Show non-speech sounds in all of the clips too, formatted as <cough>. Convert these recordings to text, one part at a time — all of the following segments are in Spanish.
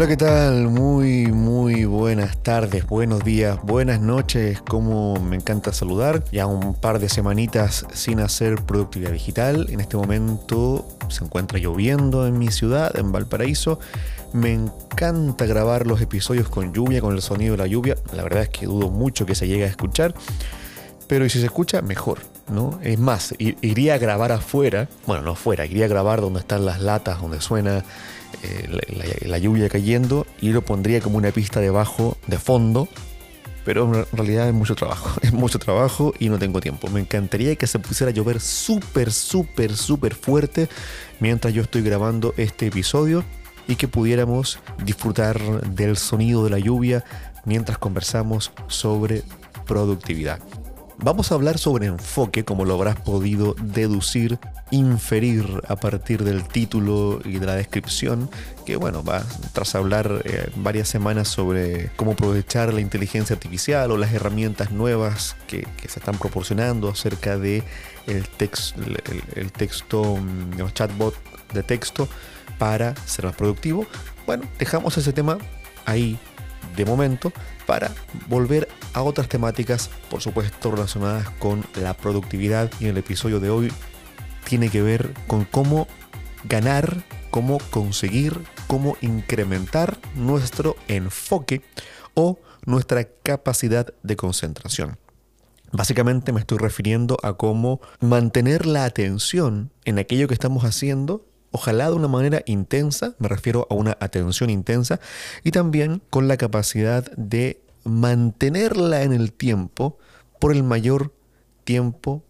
Hola, ¿qué tal? Muy, muy buenas tardes, buenos días, buenas noches. Como me encanta saludar. Ya un par de semanitas sin hacer productividad digital. En este momento se encuentra lloviendo en mi ciudad, en Valparaíso. Me encanta grabar los episodios con lluvia, con el sonido de la lluvia. La verdad es que dudo mucho que se llegue a escuchar. Pero si se escucha, mejor, ¿no? Es más, iría a grabar afuera. Bueno, no afuera, iría a grabar donde están las latas, donde suena eh, la, lluvia cayendo y lo pondría como una pista debajo, de fondo, pero en realidad es mucho trabajo, <laughs> es mucho trabajo y no tengo tiempo. Me encantaría que se pusiera a llover súper, súper, súper fuerte mientras yo estoy grabando este episodio y que pudiéramos disfrutar del sonido de la lluvia mientras conversamos sobre productividad. Vamos a hablar sobre enfoque, como lo habrás podido deducir, inferir a partir del título y de la descripción, que bueno, va tras hablar eh, varias semanas sobre cómo aprovechar la inteligencia artificial o las herramientas nuevas que, se están proporcionando acerca de el, el, texto, mm, los chatbot de texto para ser más productivo. Bueno, dejamos ese tema ahí de momento para volver a otras temáticas, por supuesto, relacionadas con la productividad. Y en el episodio de hoy tiene que ver con cómo ganar, cómo conseguir, cómo incrementar nuestro enfoque o nuestra capacidad de concentración. Básicamente me estoy refiriendo a cómo mantener la atención en aquello que estamos haciendo ojalá de una manera intensa, me refiero a una atención intensa, y también con la capacidad de mantenerla en el tiempo por el mayor tiempo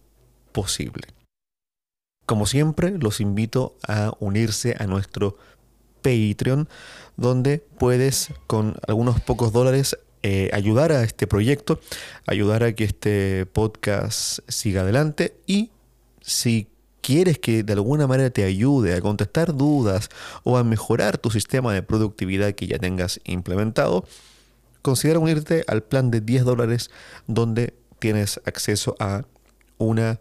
posible. Como siempre, los invito a unirse a nuestro Patreon, donde puedes con algunos pocos dólares eh, ayudar a este proyecto, ayudar a que este podcast siga adelante y si quieres que de alguna manera te ayude a contestar dudas o a mejorar tu sistema de productividad que ya tengas implementado, considera unirte al plan de 10 dólares donde tienes acceso a una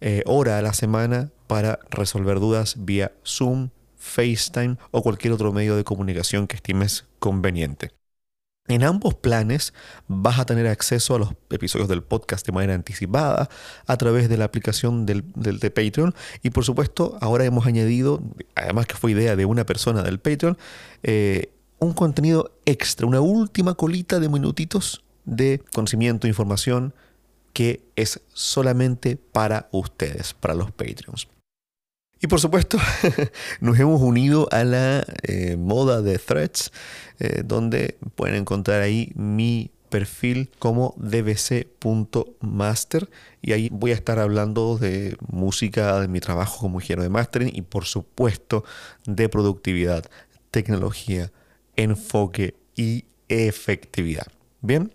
eh, hora a la semana para resolver dudas vía Zoom, FaceTime o cualquier otro medio de comunicación que estimes conveniente. En ambos planes vas a tener acceso a los episodios del podcast de manera anticipada a través de la aplicación del, de Patreon. Y por supuesto, ahora hemos añadido, además que fue idea de una persona del Patreon, eh, un contenido extra, una última colita de minutitos de conocimiento, información que es solamente para ustedes, para los Patreons. Y por supuesto, <laughs> nos hemos unido a la eh, moda de threads, eh, donde pueden encontrar ahí mi perfil como dbc.master y ahí voy a estar hablando de música, de mi trabajo como ingeniero de mastering y por supuesto de productividad, tecnología, enfoque y efectividad. Bien,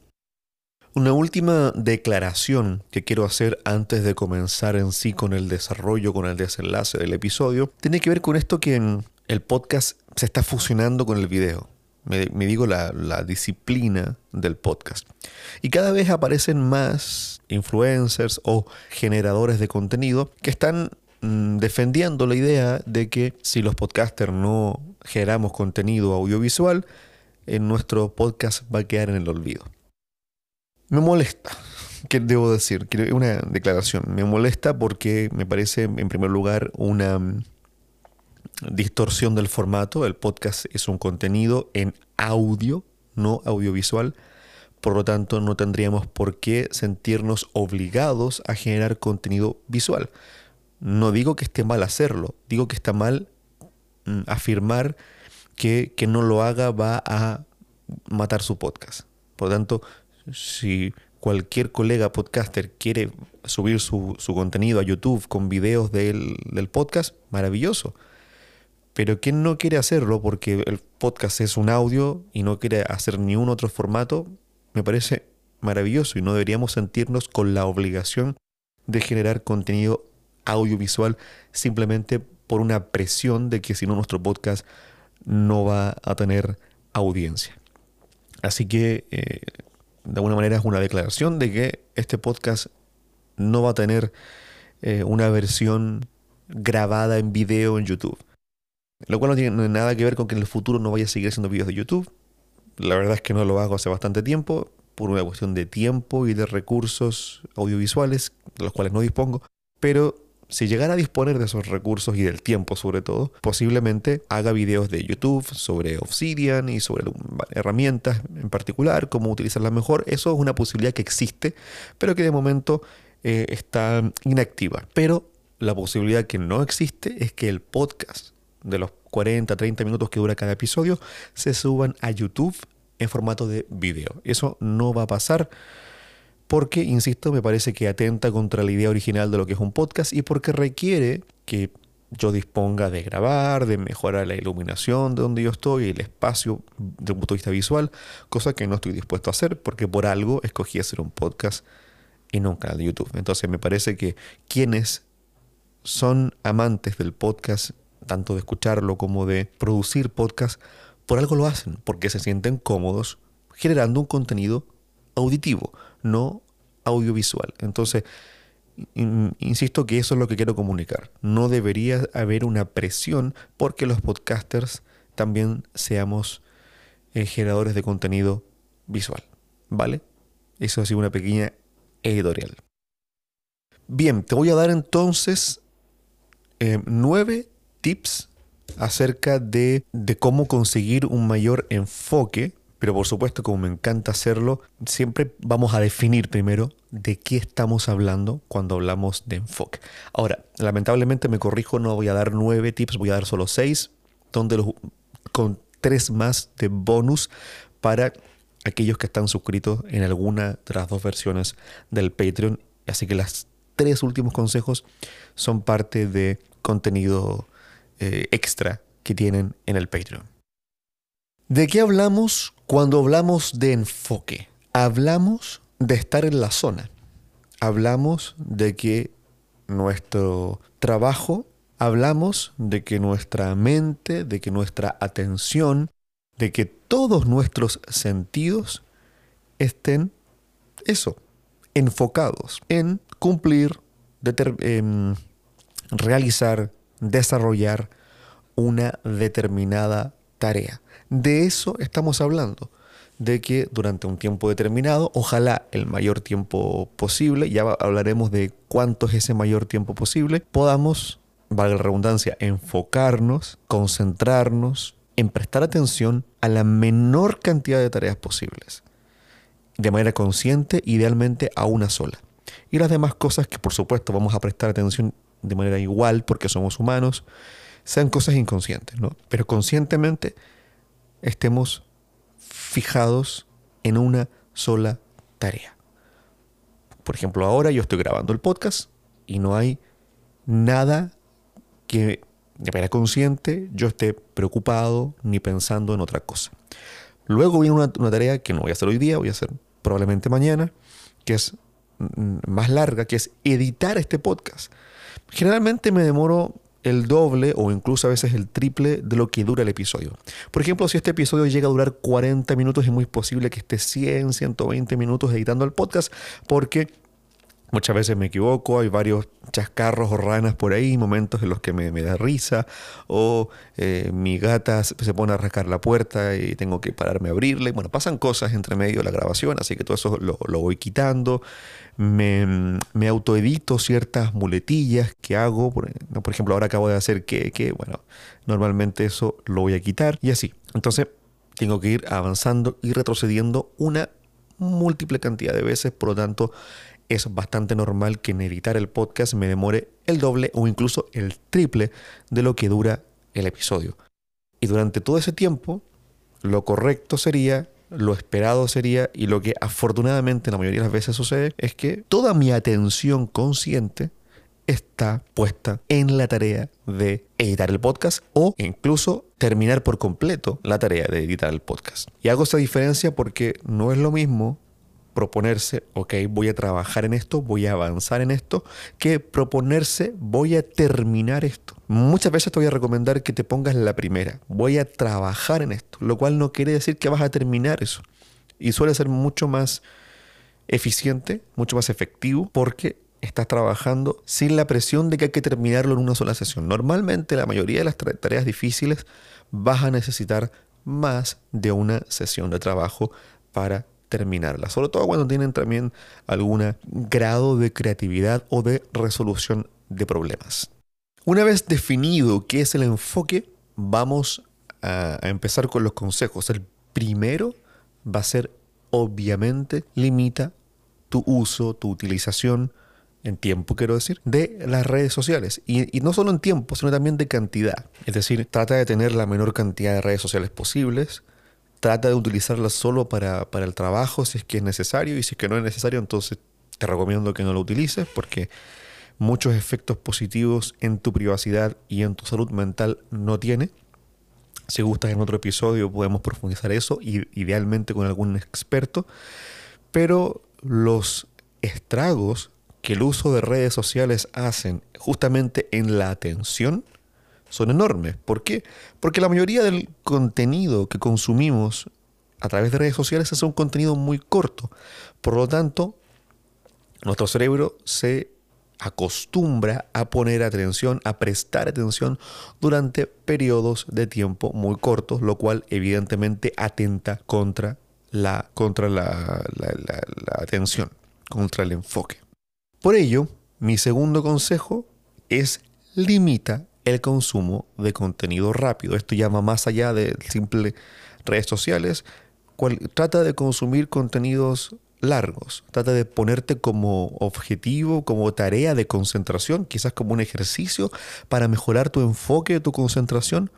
una última declaración que quiero hacer antes de comenzar en sí con el desarrollo, con el desenlace del episodio, tiene que ver con esto que el podcast se está fusionando con el video. Me, digo la, disciplina del podcast. Y cada vez aparecen más influencers o generadores de contenido que están mm, defendiendo la idea de que si los podcasters no generamos contenido audiovisual, en nuestro podcast va a quedar en el olvido. Me molesta, ¿qué debo decir? Una declaración. Me molesta porque me parece, en primer lugar, una mm, distorsión del formato. El podcast es un contenido en audio, no audiovisual. Por lo tanto, no tendríamos por qué sentirnos obligados a generar contenido visual. No digo que esté mal hacerlo, digo que está mal mm, afirmar que, que no lo haga va a matar su podcast. Por lo tanto, si cualquier colega podcaster quiere subir su, contenido a YouTube con videos del, podcast, maravilloso. Pero quien no quiere hacerlo porque el podcast es un audio y no quiere hacer ni un otro formato, me parece maravilloso y no deberíamos sentirnos con la obligación de generar contenido audiovisual simplemente por una presión de que si no nuestro podcast no va a tener audiencia. Así que eh, de alguna manera es una declaración de que este podcast no va a tener eh, una versión grabada en video en YouTube. Lo cual no tiene nada que ver con que en el futuro no vaya a seguir haciendo videos de YouTube. La verdad es que no lo hago hace bastante tiempo, por una cuestión de tiempo y de recursos audiovisuales, de los cuales no dispongo. Pero si llegara a disponer de esos recursos y del tiempo sobre todo, posiblemente haga videos de YouTube sobre Obsidian y sobre herramientas en particular, cómo utilizarlas mejor. Eso es una posibilidad que existe, pero que de momento eh, está inactiva. Pero la posibilidad que no existe es que el podcast de los 40, 30 minutos que dura cada episodio se suban a YouTube en formato de video. Eso no va a pasar porque, insisto, me parece que atenta contra la idea original de lo que es un podcast y porque requiere que yo disponga de grabar, de mejorar la iluminación de donde yo estoy, el espacio desde un punto de vista visual, cosa que no estoy dispuesto a hacer porque por algo escogí hacer un podcast y no un canal de YouTube. Entonces me parece que quienes son amantes del podcast, tanto de escucharlo como de producir podcast, por algo lo hacen, porque se sienten cómodos generando un contenido auditivo, no audiovisual. Entonces, insisto que eso es lo que quiero comunicar. No debería haber una presión porque los podcasters también seamos eh, generadores de contenido visual. ¿Vale? Eso ha sido una pequeña editorial. Bien, te voy a dar entonces eh, nueve tips acerca de, de cómo conseguir un mayor enfoque pero por supuesto, como me encanta hacerlo, siempre vamos a definir primero de qué estamos hablando cuando hablamos de enfoque. Ahora, lamentablemente me corrijo, no voy a dar nueve tips, voy a dar solo seis, donde los, con tres más de bonus para aquellos que están suscritos en alguna de las dos versiones del Patreon. Así que los tres últimos consejos son parte de contenido eh, extra que tienen en el Patreon. ¿De qué hablamos cuando hablamos de enfoque? Hablamos de estar en la zona. Hablamos de que nuestro trabajo, hablamos de que nuestra mente, de que nuestra atención, de que todos nuestros sentidos estén, eso, enfocados en cumplir, en realizar, desarrollar una determinada tarea. De eso estamos hablando, de que durante un tiempo determinado, ojalá el mayor tiempo posible, ya hablaremos de cuánto es ese mayor tiempo posible, podamos, valga la redundancia, enfocarnos, concentrarnos en prestar atención a la menor cantidad de tareas posibles, de manera consciente, idealmente a una sola. Y las demás cosas que por supuesto vamos a prestar atención de manera igual porque somos humanos, sean cosas inconscientes, ¿no? Pero conscientemente estemos fijados en una sola tarea. Por ejemplo, ahora yo estoy grabando el podcast y no hay nada que de manera consciente yo esté preocupado ni pensando en otra cosa. Luego viene una, una, tarea que no voy a hacer hoy día, voy a hacer probablemente mañana, que es más larga, que es editar este podcast. Generalmente me demoro el doble o incluso a veces el triple de lo que dura el episodio. Por ejemplo, si este episodio llega a durar 40 minutos, es muy posible que esté 100, 120 minutos editando el podcast porque Muchas veces me equivoco, hay varios chascarros o ranas por ahí, momentos en los que me, da risa, o eh, mi gata se pone a rascar la puerta y tengo que pararme a abrirle. Bueno, pasan cosas entre medio de la grabación, así que todo eso lo, voy quitando. Me, me, autoedito ciertas muletillas que hago, por, ejemplo, ahora acabo de hacer que, que, bueno, normalmente eso lo voy a quitar y así. Entonces, tengo que ir avanzando y retrocediendo una múltiple cantidad de veces, por lo tanto, es bastante normal que en editar el podcast me demore el doble o incluso el triple de lo que dura el episodio. Y durante todo ese tiempo, lo correcto sería, lo esperado sería, y lo que afortunadamente la mayoría de las veces sucede, es que toda mi atención consciente está puesta en la tarea de editar el podcast o incluso terminar por completo la tarea de editar el podcast. Y hago esa diferencia porque no es lo mismo proponerse, ok, voy a trabajar en esto, voy a avanzar en esto, que proponerse, voy a terminar esto. Muchas veces te voy a recomendar que te pongas la primera, voy a trabajar en esto, lo cual no quiere decir que vas a terminar eso. Y suele ser mucho más eficiente, mucho más efectivo, porque estás trabajando sin la presión de que hay que terminarlo en una sola sesión. Normalmente la mayoría de las tareas difíciles vas a necesitar más de una sesión de trabajo para terminarla, sobre todo cuando tienen también algún grado de creatividad o de resolución de problemas. Una vez definido qué es el enfoque, vamos a, empezar con los consejos. El primero va a ser, obviamente, limita tu uso, tu utilización en tiempo, quiero decir, de las redes sociales. Y, no solo en tiempo, sino también de cantidad. Es decir, trata de tener la menor cantidad de redes sociales posibles. Trata de utilizarlas solo para, para el trabajo si es que es necesario. Y si es que no es necesario, entonces te recomiendo que no lo utilices porque muchos efectos positivos en tu privacidad y en tu salud mental no tiene. Si gustas en otro episodio podemos profundizar eso, idealmente con algún experto. Pero los estragos que el uso de redes sociales hacen justamente en la atención son enormes. ¿Por qué? Porque la mayoría del contenido que consumimos a través de redes sociales es un contenido muy corto. Por lo tanto, nuestro cerebro se acostumbra a poner atención, a prestar atención durante periodos de tiempo muy cortos, lo cual evidentemente atenta contra la, contra la, atención, contra el enfoque. Por ello, mi segundo consejo es limita el consumo de contenido rápido. Esto llama más allá de simple redes sociales. trata de consumir contenidos largos. Trata de ponerte como objetivo, como tarea de concentración, quizás como un ejercicio para mejorar tu enfoque, tu concentración.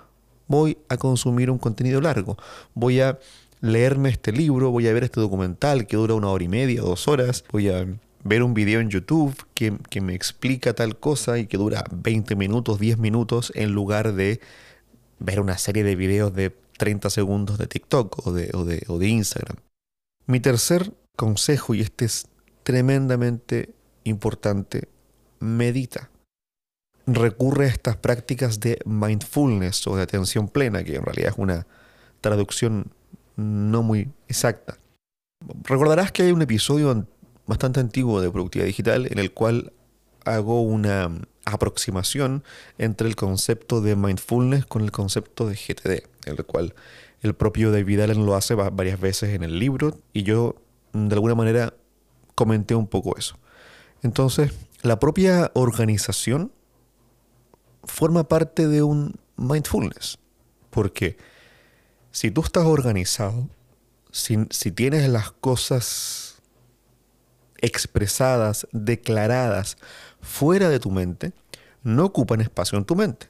Voy a consumir un contenido largo. Voy a leerme este libro, voy a ver este documental que dura una hora y media, dos horas. Voy a ver un video en YouTube que, me explica tal cosa y que dura 20 minutos, 10 minutos, en lugar de ver una serie de videos de 30 segundos de TikTok o de, o de Instagram. Mi tercer consejo, y este es tremendamente importante, medita. Recurre a estas prácticas de mindfulness o de atención plena, que en realidad es una traducción no muy exacta. Recordarás que hay un episodio bastante antiguo de Productividad Digital en el cual hago una aproximación entre el concepto de mindfulness con el concepto de GTD, en el cual el propio David Allen lo hace varias veces en el libro y yo de alguna manera comenté un poco eso. Entonces, la propia organización forma parte de un mindfulness. Porque si tú estás organizado, si, si tienes las cosas expresadas, declaradas, fuera de tu mente, no ocupan espacio en tu mente.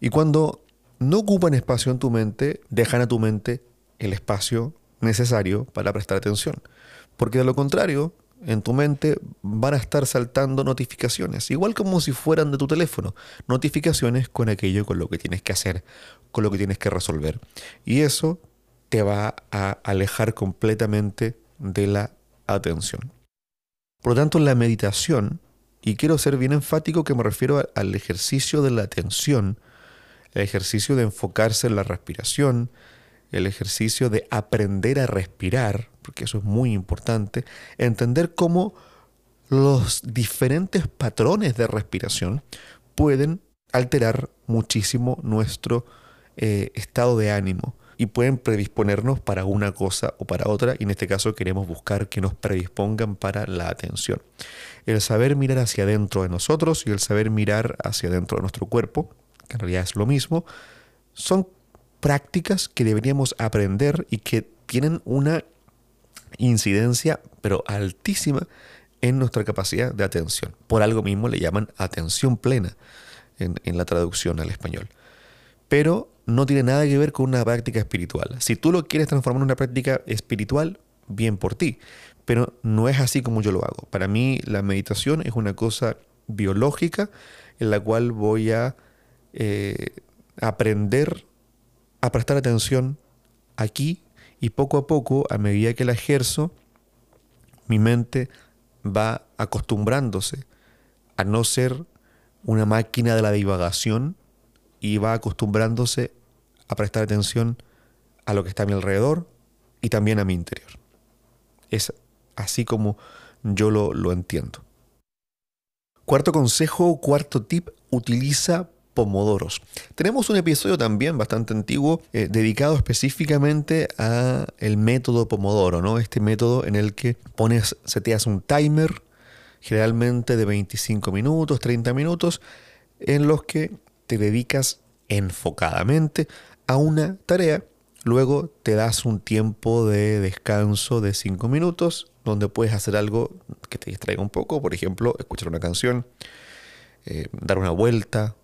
Y cuando no ocupan espacio en tu mente, dejan a tu mente el espacio necesario para prestar atención. Porque de lo contrario, en tu mente van a estar saltando notificaciones, igual como si fueran de tu teléfono, notificaciones con aquello con lo que tienes que hacer, con lo que tienes que resolver. Y eso te va a alejar completamente de la atención. Por lo tanto, la meditación, y quiero ser bien enfático que me refiero al ejercicio de la atención, el ejercicio de enfocarse en la respiración, el ejercicio de aprender a respirar, porque eso es muy importante, entender cómo los diferentes patrones de respiración pueden alterar muchísimo nuestro eh, estado de ánimo y pueden predisponernos para una cosa o para otra y en este caso queremos buscar que nos predispongan para la atención. El saber mirar hacia adentro de nosotros y el saber mirar hacia adentro de nuestro cuerpo, que en realidad es lo mismo, son prácticas que deberíamos aprender y que tienen una incidencia, pero altísima, en nuestra capacidad de atención. Por algo mismo le llaman atención plena en, en, la traducción al español. Pero no tiene nada que ver con una práctica espiritual. Si tú lo quieres transformar en una práctica espiritual, bien por ti. Pero no es así como yo lo hago. Para mí la meditación es una cosa biológica en la cual voy a eh, aprender a prestar atención aquí y poco a poco, a medida que la ejerzo, mi mente va acostumbrándose a no ser una máquina de la divagación y va acostumbrándose a prestar atención a lo que está a mi alrededor y también a mi interior. Es así como yo lo, lo entiendo. Cuarto consejo, cuarto tip, utiliza pomodoros. Tenemos un episodio también bastante antiguo eh, dedicado específicamente a el método pomodoro, ¿no? Este método en el que pones, seteas un timer, generalmente de 25 minutos, 30 minutos, en los que te dedicas enfocadamente a una tarea. Luego te das un tiempo de descanso de 5 minutos, donde puedes hacer algo que te distraiga un poco, por ejemplo, escuchar una canción, eh, dar una vuelta,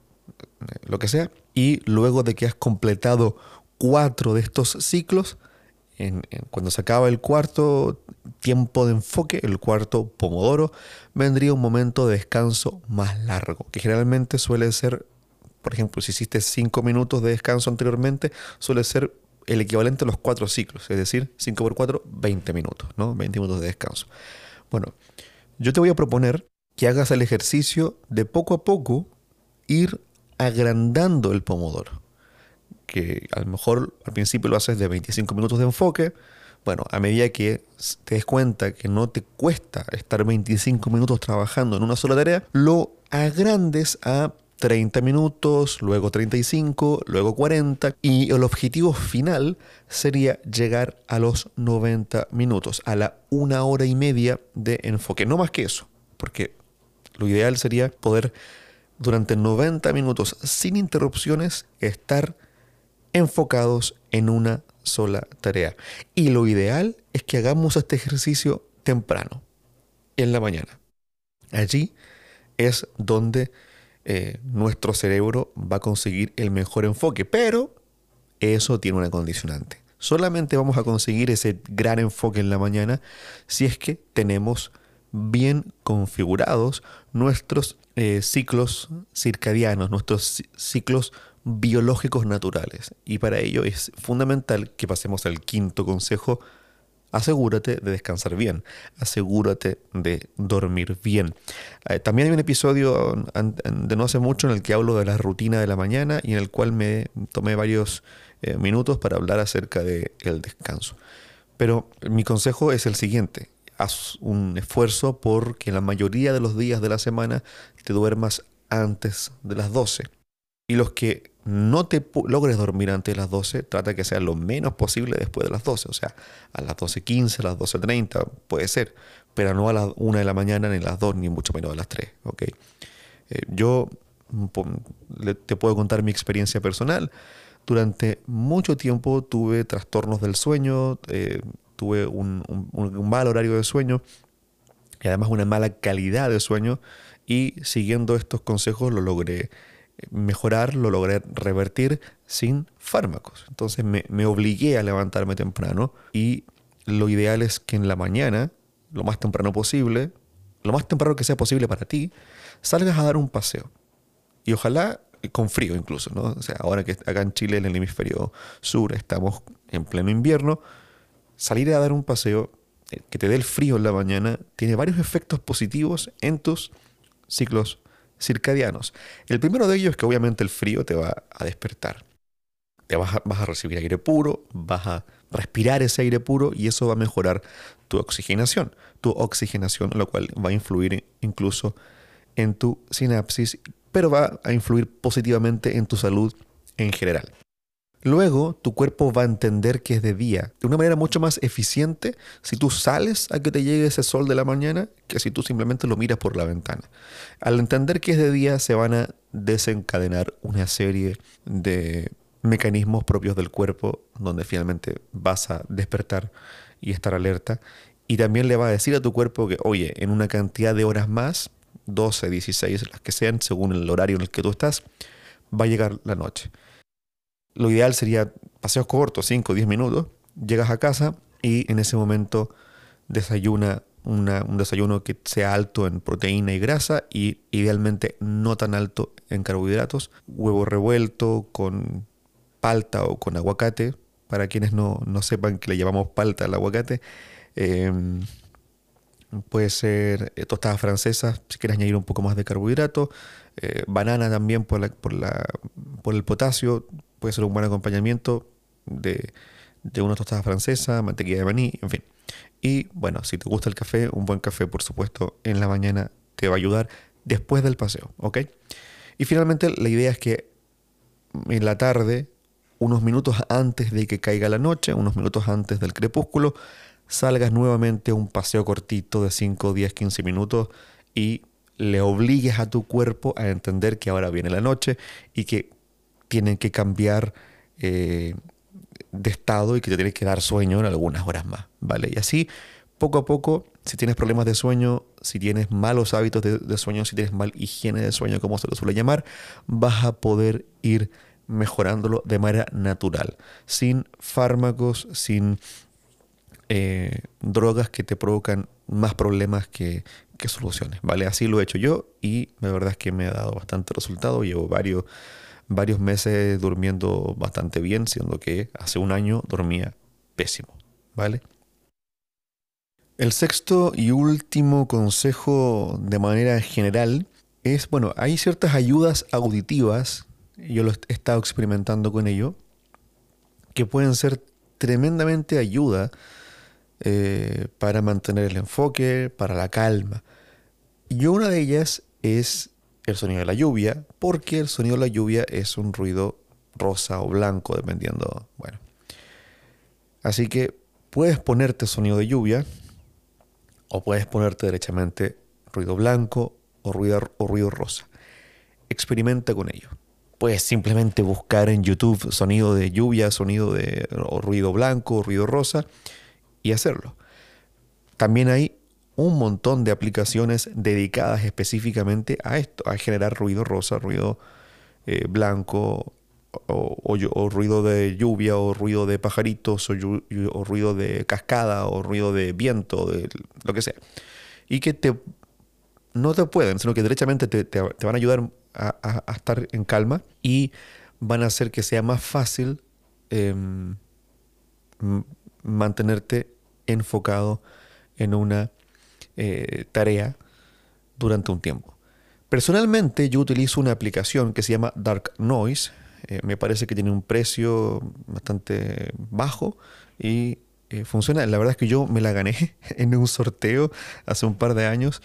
lo que sea. Y luego de que has completado cuatro de estos ciclos, cuando se acaba el cuarto tiempo de enfoque, el cuarto pomodoro, vendría un momento de descanso más largo, que generalmente suele ser, por ejemplo, si hiciste cinco minutos de descanso anteriormente, suele ser el equivalente a los cuatro ciclos, es decir, 5 por 4, 20 minutos, ¿no? 20 minutos de descanso. Bueno, yo te voy a proponer que hagas el ejercicio de poco a poco ir agrandando el pomodoro. Que a lo mejor al principio lo haces de 25 minutos de enfoque. Bueno, a medida que te des cuenta que no te cuesta estar 25 minutos trabajando en una sola tarea, lo agrandes a 30 minutos, luego 35, luego 40 y el objetivo final sería llegar a los 90 minutos, a la una hora y media de enfoque, no más que eso, porque lo ideal sería poder durante 90 minutos sin interrupciones estar enfocados en una sola tarea. Y lo ideal es que hagamos este ejercicio temprano, en la mañana. Allí es donde eh, nuestro cerebro va a conseguir el mejor enfoque, pero eso tiene una condicionante. Solamente vamos a conseguir ese gran enfoque en la mañana si es que tenemos bien configurados nuestros eh, ciclos circadianos, nuestros ciclos biológicos naturales. Y para ello es fundamental que pasemos al quinto consejo. Asegúrate de descansar bien, asegúrate de dormir bien. Eh, también hay un episodio de no hace mucho en el que hablo de la rutina de la mañana y en el cual me tomé varios eh, minutos para hablar acerca del descanso. Pero mi consejo es el siguiente, haz un esfuerzo porque la mayoría de los días de la semana te duermas antes de las 12. Y los que no te logres dormir antes de las 12, trata que sea lo menos posible después de las 12. O sea, a las 12.15, a las 12.30 puede ser, pero no a las 1 de la mañana, ni a las 2, ni mucho menos a las 3. ¿okay? Eh, yo te puedo contar mi experiencia personal. Durante mucho tiempo tuve trastornos del sueño, eh, tuve un, mal horario de sueño y además una mala calidad de sueño y siguiendo estos consejos lo logré mejorar, lo logré revertir sin fármacos. Entonces me, me, obligué a levantarme temprano y lo ideal es que en la mañana, lo más temprano posible, lo más temprano que sea posible para ti, salgas a dar un paseo. Y ojalá con frío incluso, ¿no? O sea, ahora que acá en Chile, en el hemisferio sur, estamos en pleno invierno, salir a dar un paseo eh, que te dé el frío en la mañana tiene varios efectos positivos en tus ciclos circadianos. El primero de ellos es que obviamente el frío te va a despertar. Te vas a, vas a recibir aire puro, vas a respirar ese aire puro y eso va a mejorar tu oxigenación. Tu oxigenación, lo cual va a influir incluso en tu sinapsis, pero va a influir positivamente en tu salud en general. Luego tu cuerpo va a entender que es de día de una manera mucho más eficiente si tú sales a que te llegue ese sol de la mañana que si tú simplemente lo miras por la ventana. Al entender que es de día se van a desencadenar una serie de mecanismos propios del cuerpo donde finalmente vas a despertar y estar alerta y también le va a decir a tu cuerpo que, oye, en una cantidad de horas más, 12, 16, las que sean, según el horario en el que tú estás, va a llegar la noche. Lo ideal sería paseos cortos, 5 o 10 minutos. Llegas a casa y en ese momento desayuna un desayuno que sea alto en proteína y grasa y idealmente no tan alto en carbohidratos. Huevo revuelto con palta o con aguacate. Para quienes no, sepan que le llamamos palta al aguacate. Em, puede ser eh, tostadas francesas si quieres añadir un poco más de carbohidrato. Eh, banana también por, por, la, por el potasio puede ser un buen acompañamiento de, de una tostada francesa, mantequilla de maní, en fin. Y bueno, si te gusta el café, un buen café, por supuesto, en la mañana te va a ayudar. después del paseo, ¿ok? Y finalmente la idea es que en la tarde, unos minutos antes de que caiga la noche, unos minutos antes del crepúsculo, salgas nuevamente a un paseo cortito de 5, 10, 15 minutos y le obligues a tu cuerpo a entender que ahora viene la noche y que tienen que cambiar eh, de estado y que te tienes que dar sueño en algunas horas más, ¿vale? Y así, poco a poco, si tienes problemas de sueño, si tienes malos hábitos de, sueño, si tienes mal higiene de sueño, como se lo suele llamar, vas a poder ir mejorándolo de manera natural, sin fármacos, sin eh, drogas que te provocan más problemas que, que, soluciones, ¿vale? Así lo he hecho yo y la verdad es que me ha dado bastante resultado. Llevo varios, varios meses durmiendo bastante bien, siendo que hace un año dormía pésimo, ¿vale? El sexto y último consejo de manera general es, bueno, hay ciertas ayudas auditivas, yo lo he estado experimentando con ello, que pueden ser tremendamente ayuda eh, para mantener el enfoque, para la calma. Y una de ellas es el sonido de la lluvia, porque el sonido de la lluvia es un ruido rosa o blanco, dependiendo. Bueno. Así que puedes ponerte sonido de lluvia o puedes ponerte derechamente ruido blanco o ruido, rosa. Experimenta con ello. Puedes simplemente buscar en YouTube sonido de lluvia, sonido de o ruido blanco o ruido rosa y hacerlo. También hay un montón de aplicaciones dedicadas específicamente a esto, a generar ruido rosa, ruido eh, blanco, o, ruido de lluvia, o ruido de pajaritos, o, ruido de cascada, o ruido de viento, de lo que sea. Y que te, no te pueden, sino que derechamente te, van a ayudar a, estar en calma y van a hacer que sea más fácil em, mantenerte enfocado en una eh, tarea durante un tiempo. Personalmente yo utilizo una aplicación que se llama Dark Noise. Eh, me parece que tiene un precio bastante bajo y eh, funciona. La verdad es que yo me la gané <laughs> en un sorteo hace un par de años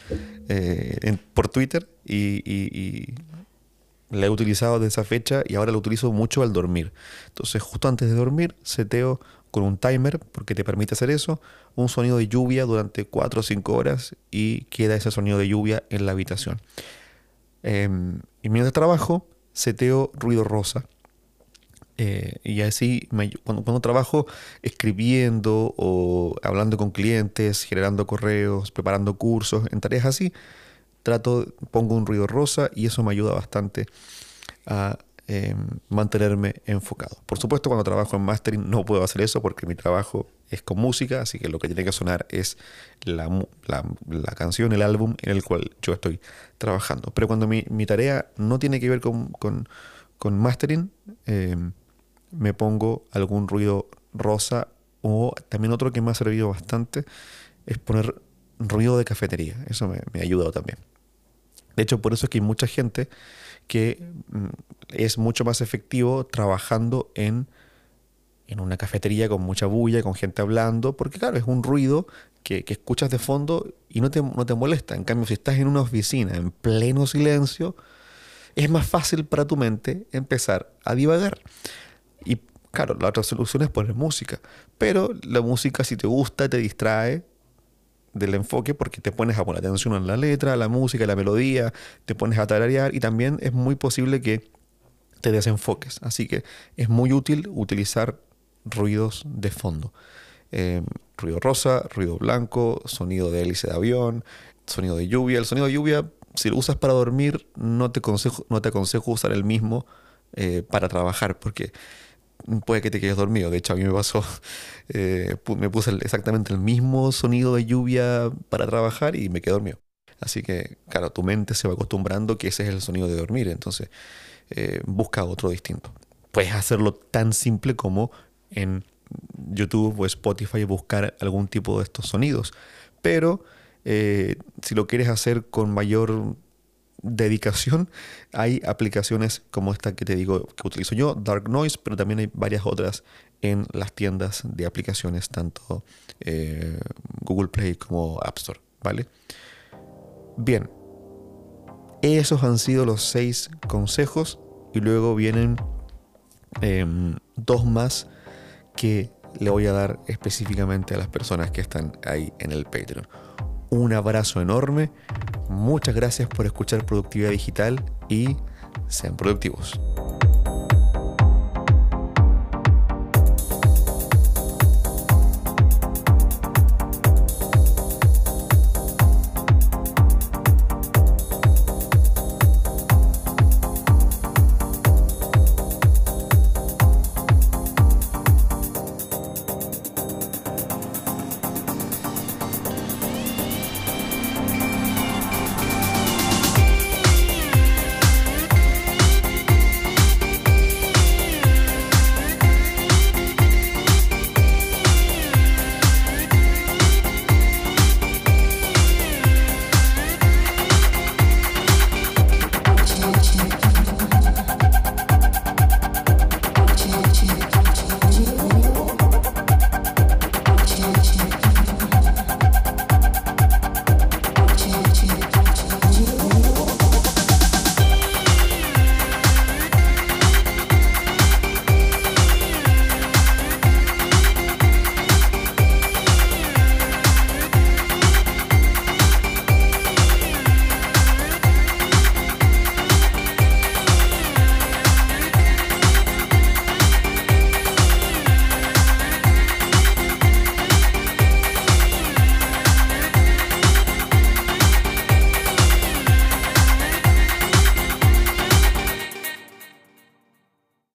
por Twitter y, la he utilizado desde esa fecha y ahora la utilizo mucho al dormir. Entonces justo antes de dormir seteo con un timer, porque te permite hacer eso, un sonido de lluvia durante 4 o 5 horas y queda ese sonido de lluvia en la habitación. Em, y mientras trabajo, seteo ruido rosa. Eh, y así, cuando, cuando, trabajo escribiendo o hablando con clientes, generando correos, preparando cursos, en tareas así, trato, pongo un ruido rosa y eso me ayuda bastante a Em, mantenerme enfocado. Por supuesto, cuando trabajo en mastering no puedo hacer eso porque mi trabajo es con música, así que lo que tiene que sonar es la, canción, el álbum en el cual yo estoy trabajando. Pero cuando mi, tarea no tiene que ver con, con, mastering, em, me pongo algún ruido rosa o también otro que me ha servido bastante es poner ruido de cafetería. Eso me, me ha ayudado también. De hecho, por eso es que hay mucha gente que mm, es mucho más efectivo trabajando en, en una cafetería con mucha bulla, con gente hablando, porque claro, es un ruido que, escuchas de fondo y no te, no te molesta. En cambio, si estás en una oficina en pleno silencio, es más fácil para tu mente empezar a divagar. Y claro, la otra solución es poner música. Pero la música, si te gusta, te distrae, del enfoque porque te pones a poner atención en la letra, la música, la melodía, te pones a tararear y también es muy posible que te desenfoques. Así que es muy útil utilizar ruidos de fondo. Eh, ruido rosa, ruido blanco, sonido de hélice de avión, sonido de lluvia. El sonido de lluvia, si lo usas para dormir, no te, aconsejo, no te aconsejo usar el mismo eh, para trabajar porque puede que te quedes dormido. De hecho, a mí me pasó, <laughs> eh, me puse exactamente el mismo sonido de lluvia para trabajar y me quedé dormido. Así que, claro, tu mente se va acostumbrando que ese es el sonido de dormir. Entonces, eh, busca otro distinto. Puedes hacerlo tan simple como en YouTube o Spotify buscar algún tipo de estos sonidos. Pero eh, si lo quieres hacer con mayor dedicación, hay aplicaciones como esta que te digo que utilizo yo, Dark Noise, pero también hay varias otras en las tiendas de aplicaciones, tanto eh, Google Play como App Store, ¿vale? Bien, Esos han sido los seis consejos y luego vienen em, dos más que le voy a dar específicamente a las personas que están ahí en el Patreon. Un abrazo enorme, muchas gracias por escuchar Productividad Digital y sean productivos.